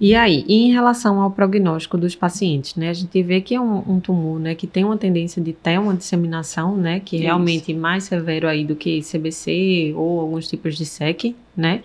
E aí, e em relação ao prognóstico dos pacientes, né? A gente vê que é um, um tumor, né, que tem uma tendência de ter uma disseminação, né, que é realmente mais severo aí do que CBC ou alguns tipos de SEC, né?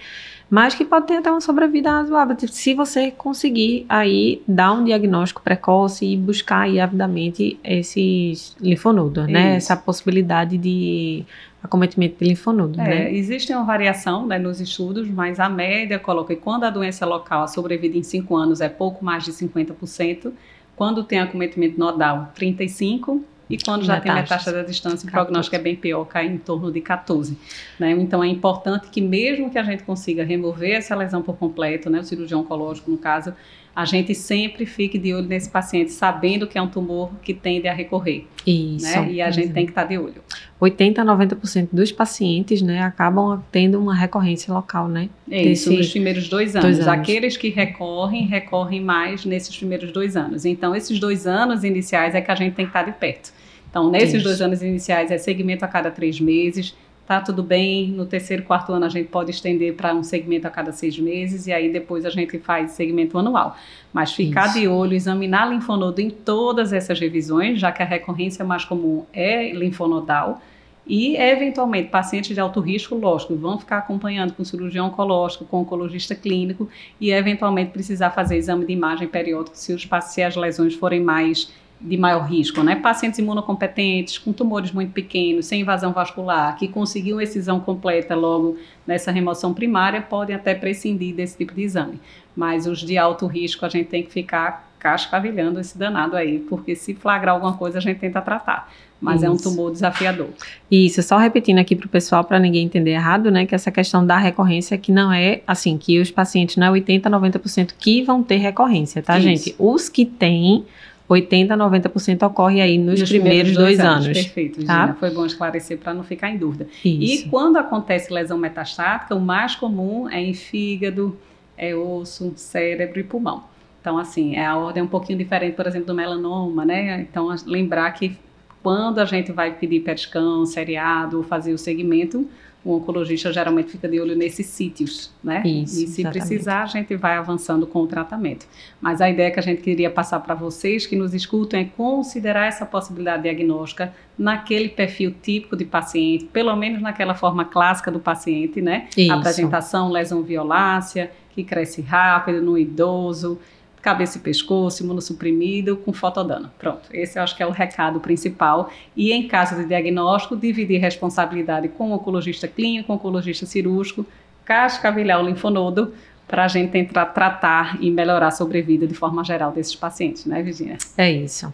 Mas que pode ter até uma sobrevida razoável, se você conseguir aí dar um diagnóstico precoce e buscar aí avidamente esses linfonodos, né? Essa possibilidade de acometimento de linfonodo, é, né? Existe uma variação né, nos estudos, mas a média coloca que quando a doença local, a sobrevida em 5 anos é pouco mais de 50%, quando tem acometimento nodal, 35%, e quando já tem metástase da distância, o prognóstico é bem pior, cai em torno de 14. Né? Então é importante que mesmo que a gente consiga remover essa lesão por completo, né, o cirurgião oncológico no caso, a gente sempre fique de olho nesse paciente, sabendo que é um tumor que tende a recorrer. Isso. Né? E a gente tem que estar de olho. 80 a 90% dos pacientes, né, acabam tendo uma recorrência local, né? É isso, nos primeiros dois anos. dois anos. Aqueles que recorrem, recorrem mais nesses primeiros dois anos. Então, esses dois anos iniciais é que a gente tem que estar de perto. Então, nesses isso. dois anos iniciais é segmento a cada três meses, tá tudo bem. No terceiro, quarto ano a gente pode estender para um segmento a cada seis meses e aí depois a gente faz segmento anual. Mas ficar Isso. de olho, examinar linfonodo em todas essas revisões, já que a recorrência mais comum é linfonodal. E, eventualmente, pacientes de alto risco, lógico, vão ficar acompanhando com cirurgião oncológico, com oncologista clínico e, eventualmente, precisar fazer exame de imagem periódico se, os, se as lesões forem mais de maior risco, né? Pacientes imunocompetentes, com tumores muito pequenos, sem invasão vascular, que conseguiam excisão completa logo nessa remoção primária, podem até prescindir desse tipo de exame. Mas os de alto risco, a gente tem que ficar cascavilhando esse danado aí, porque se flagrar alguma coisa, a gente tenta tratar. Mas Isso. é um tumor desafiador. Isso, só repetindo aqui para o pessoal, para ninguém entender errado, né? Que essa questão da recorrência, que não é assim, que os pacientes, não é 80%, 90% que vão ter recorrência, tá, Isso. gente? Os que têm 80% a 90% ocorre aí nos, nos primeiros, primeiros, dois, dois anos, anos. Perfeito, tá? Gina. Foi bom esclarecer para não ficar em dúvida. Isso. E quando acontece lesão metastática, o mais comum é em fígado, é osso, cérebro e pulmão. Então, assim, é a ordem é um pouquinho diferente, por exemplo, do melanoma, né? Então, lembrar que quando a gente vai pedir PET scan, seriado, fazer o segmento, o oncologista geralmente fica de olho nesses sítios, né? Isso, e se exatamente. precisar, a gente vai avançando com o tratamento. Mas a ideia que a gente queria passar para vocês que nos escutam é considerar essa possibilidade diagnóstica naquele perfil típico de paciente, pelo menos naquela forma clássica do paciente, né? Isso. Apresentação, lesão violácea, que cresce rápido no idoso, cabeça e pescoço, imunossuprimido com fotodano. Pronto, esse eu acho que é o recado principal. E em caso de diagnóstico, dividir responsabilidade com o oncologista clínico, oncologista cirúrgico, cascavilhar o linfonodo para a gente tentar tratar e melhorar a sobrevida de forma geral desses pacientes, né, Virginia? É isso.